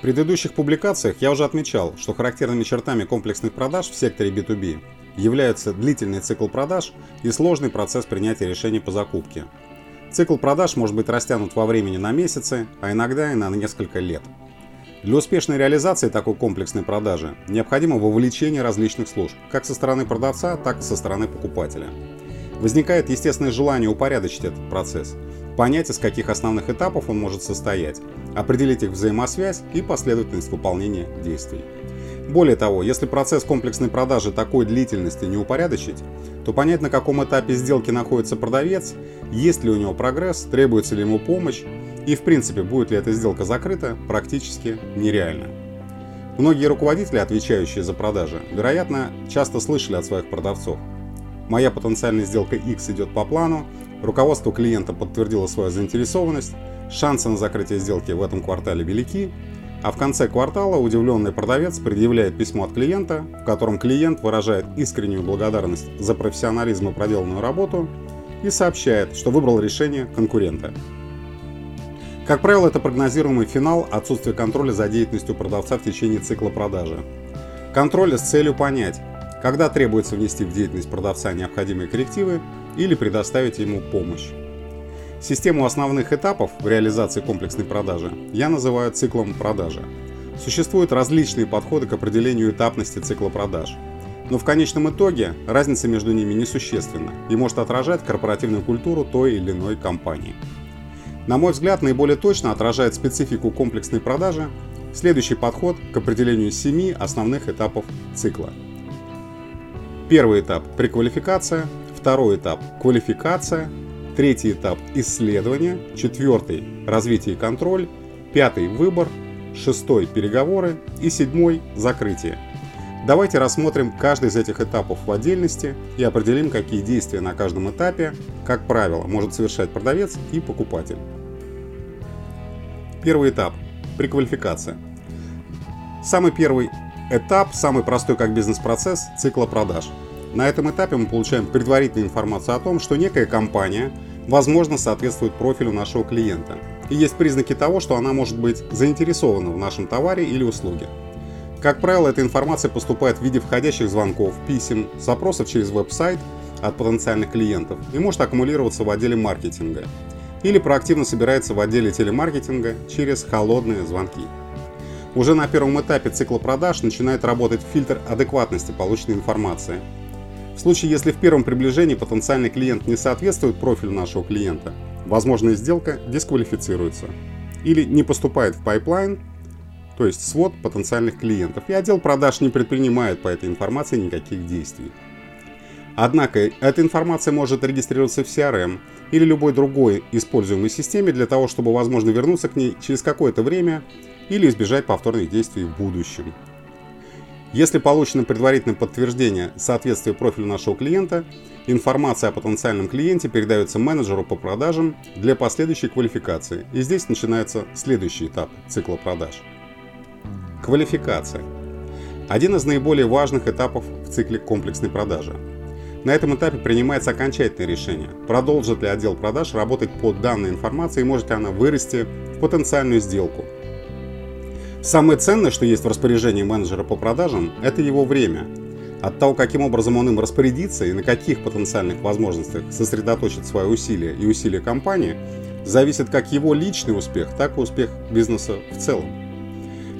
В предыдущих публикациях я уже отмечал, что характерными чертами комплексных продаж в секторе B2B являются длительный цикл продаж и сложный процесс принятия решений по закупке. Цикл продаж может быть растянут во времени на месяцы, а иногда и на несколько лет. Для успешной реализации такой комплексной продажи необходимо вовлечение различных служб, как со стороны продавца, так и со стороны покупателя. Возникает естественное желание упорядочить этот процесс – понять, из каких основных этапов он может состоять, определить их взаимосвязь и последовательность выполнения действий. Более того, если процесс комплексной продажи такой длительности не упорядочить, то понять, на каком этапе сделки находится продавец, есть ли у него прогресс, требуется ли ему помощь и, в принципе, будет ли эта сделка закрыта, практически нереально. Многие руководители, отвечающие за продажи, вероятно, часто слышали от своих продавцов. Моя потенциальная сделка X идет по плану, Руководство клиента подтвердило свою заинтересованность, шансы на закрытие сделки в этом квартале велики, а в конце квартала удивленный продавец предъявляет письмо от клиента, в котором клиент выражает искреннюю благодарность за профессионализм и проделанную работу и сообщает, что выбрал решение конкурента. Как правило, это прогнозируемый финал отсутствия контроля за деятельностью продавца в течение цикла продажи. Контроль с целью понять, когда требуется внести в деятельность продавца необходимые коррективы или предоставить ему помощь. Систему основных этапов в реализации комплексной продажи я называю циклом продажи. Существуют различные подходы к определению этапности цикла продаж. Но в конечном итоге разница между ними несущественна и может отражать корпоративную культуру той или иной компании. На мой взгляд, наиболее точно отражает специфику комплексной продажи следующий подход к определению семи основных этапов цикла. Первый этап – преквалификация, Второй этап – квалификация. Третий этап – исследование. Четвертый – развитие и контроль. Пятый – выбор. Шестой – переговоры. И седьмой – закрытие. Давайте рассмотрим каждый из этих этапов в отдельности и определим, какие действия на каждом этапе, как правило, может совершать продавец и покупатель. Первый этап – преквалификация. Самый первый этап, самый простой как бизнес-процесс – цикла продаж – на этом этапе мы получаем предварительную информацию о том, что некая компания, возможно, соответствует профилю нашего клиента. И есть признаки того, что она может быть заинтересована в нашем товаре или услуге. Как правило, эта информация поступает в виде входящих звонков, писем, запросов через веб-сайт от потенциальных клиентов и может аккумулироваться в отделе маркетинга или проактивно собирается в отделе телемаркетинга через холодные звонки. Уже на первом этапе цикла продаж начинает работать фильтр адекватности полученной информации – в случае, если в первом приближении потенциальный клиент не соответствует профилю нашего клиента, возможная сделка дисквалифицируется или не поступает в pipeline, то есть свод потенциальных клиентов, и отдел продаж не предпринимает по этой информации никаких действий. Однако эта информация может регистрироваться в CRM или любой другой используемой системе для того, чтобы возможно вернуться к ней через какое-то время или избежать повторных действий в будущем. Если получено предварительное подтверждение соответствия профилю нашего клиента, информация о потенциальном клиенте передается менеджеру по продажам для последующей квалификации. И здесь начинается следующий этап цикла продаж. Квалификация. Один из наиболее важных этапов в цикле комплексной продажи. На этом этапе принимается окончательное решение, продолжит ли отдел продаж работать по данной информации и может ли она вырасти в потенциальную сделку – Самое ценное, что есть в распоряжении менеджера по продажам, это его время. От того, каким образом он им распорядится и на каких потенциальных возможностях сосредоточит свои усилия и усилия компании, зависит как его личный успех, так и успех бизнеса в целом.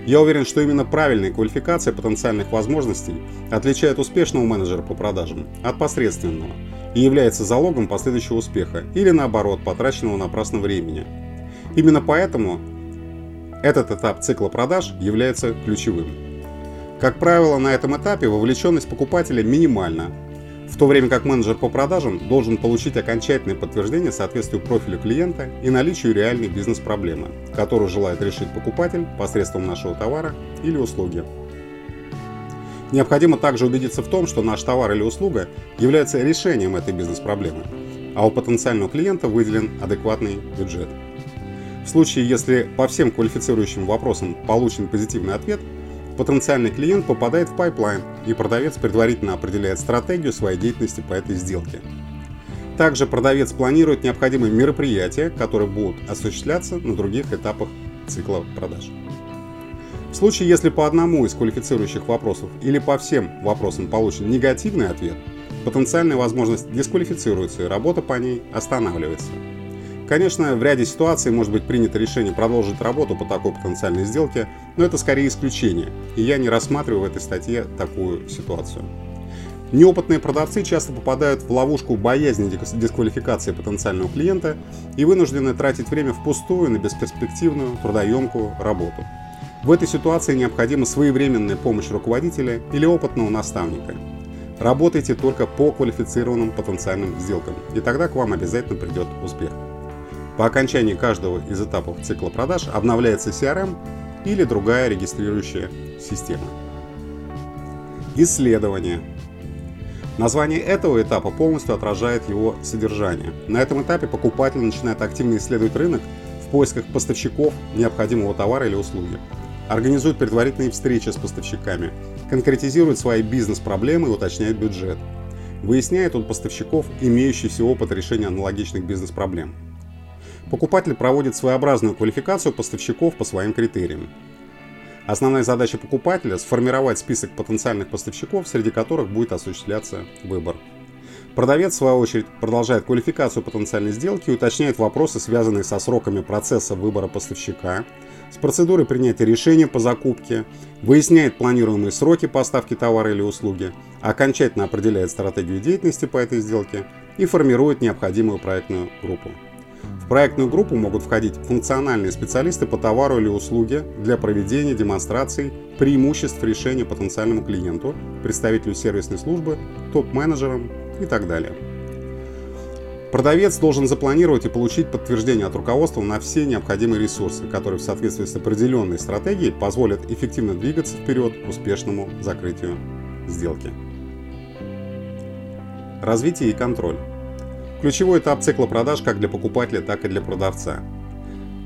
Я уверен, что именно правильная квалификация потенциальных возможностей отличает успешного менеджера по продажам от посредственного и является залогом последующего успеха или наоборот потраченного напрасно времени. Именно поэтому этот этап цикла продаж является ключевым. Как правило, на этом этапе вовлеченность покупателя минимальна, в то время как менеджер по продажам должен получить окончательное подтверждение соответствию профилю клиента и наличию реальной бизнес-проблемы, которую желает решить покупатель посредством нашего товара или услуги. Необходимо также убедиться в том, что наш товар или услуга является решением этой бизнес-проблемы, а у потенциального клиента выделен адекватный бюджет. В случае, если по всем квалифицирующим вопросам получен позитивный ответ, потенциальный клиент попадает в pipeline, и продавец предварительно определяет стратегию своей деятельности по этой сделке. Также продавец планирует необходимые мероприятия, которые будут осуществляться на других этапах цикла продаж. В случае, если по одному из квалифицирующих вопросов или по всем вопросам получен негативный ответ, потенциальная возможность дисквалифицируется и работа по ней останавливается. Конечно, в ряде ситуаций может быть принято решение продолжить работу по такой потенциальной сделке, но это скорее исключение, и я не рассматриваю в этой статье такую ситуацию. Неопытные продавцы часто попадают в ловушку боязни дисквалификации потенциального клиента и вынуждены тратить время впустую на бесперспективную, трудоемкую работу. В этой ситуации необходима своевременная помощь руководителя или опытного наставника. Работайте только по квалифицированным потенциальным сделкам, и тогда к вам обязательно придет успех. По окончании каждого из этапов цикла продаж обновляется CRM или другая регистрирующая система. Исследование. Название этого этапа полностью отражает его содержание. На этом этапе покупатель начинает активно исследовать рынок в поисках поставщиков необходимого товара или услуги, организует предварительные встречи с поставщиками, конкретизирует свои бизнес-проблемы и уточняет бюджет, выясняет у поставщиков имеющийся опыт решения аналогичных бизнес-проблем. Покупатель проводит своеобразную квалификацию поставщиков по своим критериям, Основная задача покупателя – сформировать список потенциальных поставщиков, среди которых будет осуществляться выбор. Продавец, в свою очередь, продолжает квалификацию потенциальной сделки и уточняет вопросы, связанные со сроками процесса выбора поставщика, с процедурой принятия решения по закупке, выясняет планируемые сроки поставки товара или услуги, окончательно определяет стратегию деятельности по этой сделке и формирует необходимую проектную группу проектную группу могут входить функциональные специалисты по товару или услуге для проведения демонстраций преимуществ решения потенциальному клиенту, представителю сервисной службы, топ-менеджерам и так далее. Продавец должен запланировать и получить подтверждение от руководства на все необходимые ресурсы, которые в соответствии с определенной стратегией позволят эффективно двигаться вперед к успешному закрытию сделки. Развитие и контроль. Ключевой этап цикла продаж как для покупателя, так и для продавца.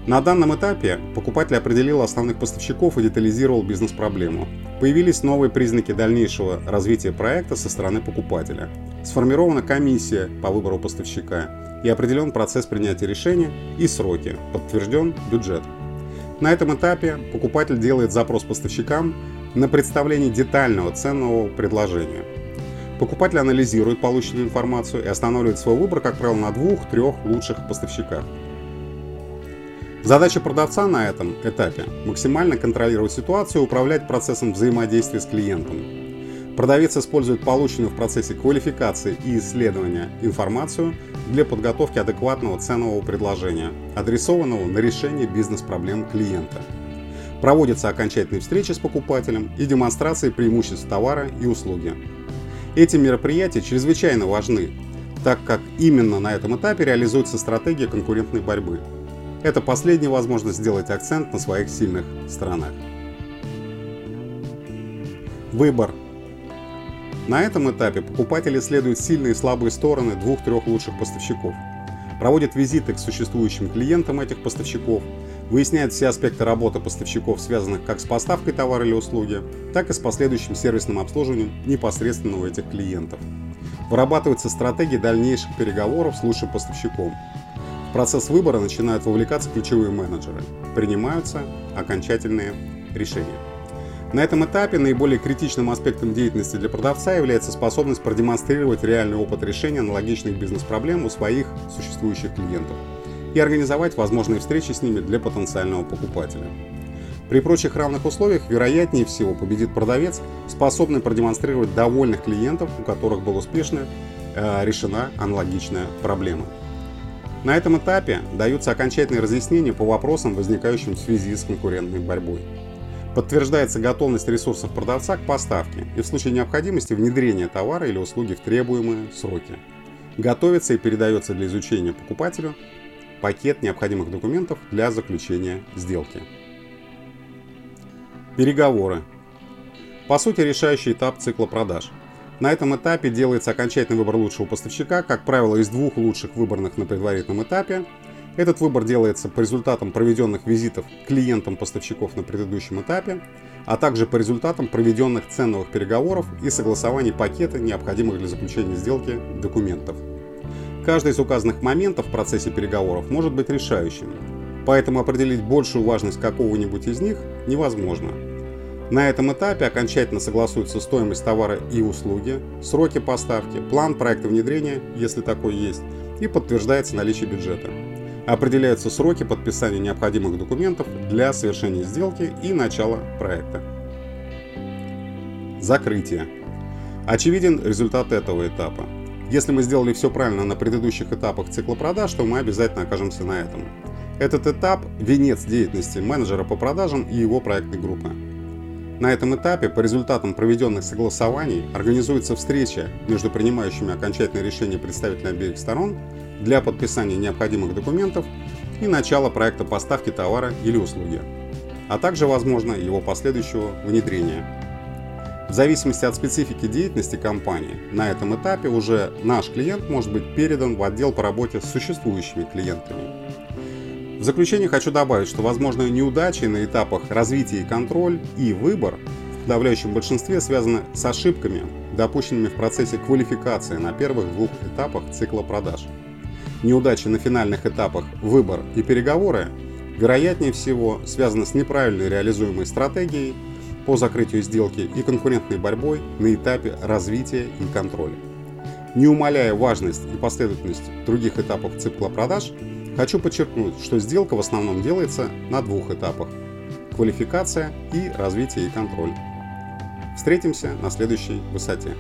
На данном этапе покупатель определил основных поставщиков и детализировал бизнес-проблему. Появились новые признаки дальнейшего развития проекта со стороны покупателя. Сформирована комиссия по выбору поставщика и определен процесс принятия решения и сроки, подтвержден бюджет. На этом этапе покупатель делает запрос поставщикам на представление детального ценного предложения – Покупатель анализирует полученную информацию и останавливает свой выбор, как правило, на двух-трех лучших поставщиках. Задача продавца на этом этапе – максимально контролировать ситуацию и управлять процессом взаимодействия с клиентом. Продавец использует полученную в процессе квалификации и исследования информацию для подготовки адекватного ценового предложения, адресованного на решение бизнес-проблем клиента. Проводятся окончательные встречи с покупателем и демонстрации преимуществ товара и услуги. Эти мероприятия чрезвычайно важны, так как именно на этом этапе реализуется стратегия конкурентной борьбы. Это последняя возможность сделать акцент на своих сильных сторонах. Выбор. На этом этапе покупатели исследуют сильные и слабые стороны двух-трех лучших поставщиков, проводят визиты к существующим клиентам этих поставщиков, выясняет все аспекты работы поставщиков, связанных как с поставкой товара или услуги, так и с последующим сервисным обслуживанием непосредственно у этих клиентов. Вырабатывается стратегия дальнейших переговоров с лучшим поставщиком. В процесс выбора начинают вовлекаться ключевые менеджеры. Принимаются окончательные решения. На этом этапе наиболее критичным аспектом деятельности для продавца является способность продемонстрировать реальный опыт решения аналогичных бизнес-проблем у своих существующих клиентов и организовать возможные встречи с ними для потенциального покупателя. При прочих равных условиях вероятнее всего победит продавец, способный продемонстрировать довольных клиентов, у которых была успешно э, решена аналогичная проблема. На этом этапе даются окончательные разъяснения по вопросам, возникающим в связи с конкурентной борьбой. Подтверждается готовность ресурсов продавца к поставке и в случае необходимости внедрения товара или услуги в требуемые сроки. Готовится и передается для изучения покупателю пакет необходимых документов для заключения сделки. Переговоры. По сути, решающий этап цикла продаж. На этом этапе делается окончательный выбор лучшего поставщика, как правило, из двух лучших выбранных на предварительном этапе, этот выбор делается по результатам проведенных визитов клиентам поставщиков на предыдущем этапе, а также по результатам проведенных ценовых переговоров и согласований пакета, необходимых для заключения сделки, документов. Каждый из указанных моментов в процессе переговоров может быть решающим, поэтому определить большую важность какого-нибудь из них невозможно. На этом этапе окончательно согласуется стоимость товара и услуги, сроки поставки, план проекта внедрения, если такой есть, и подтверждается наличие бюджета. Определяются сроки подписания необходимых документов для совершения сделки и начала проекта. Закрытие. Очевиден результат этого этапа. Если мы сделали все правильно на предыдущих этапах цикла продаж, то мы обязательно окажемся на этом. Этот этап – венец деятельности менеджера по продажам и его проектной группы. На этом этапе по результатам проведенных согласований организуется встреча между принимающими окончательное решение представителями обеих сторон для подписания необходимых документов и начала проекта поставки товара или услуги, а также, возможно, его последующего внедрения. В зависимости от специфики деятельности компании, на этом этапе уже наш клиент может быть передан в отдел по работе с существующими клиентами. В заключение хочу добавить, что возможные неудачи на этапах развития и контроль и выбор в подавляющем большинстве связаны с ошибками, допущенными в процессе квалификации на первых двух этапах цикла продаж. Неудачи на финальных этапах выбор и переговоры вероятнее всего связаны с неправильной реализуемой стратегией по закрытию сделки и конкурентной борьбой на этапе развития и контроля. Не умаляя важность и последовательность других этапов цикла продаж, Хочу подчеркнуть, что сделка в основном делается на двух этапах – квалификация и развитие и контроль. Встретимся на следующей высоте.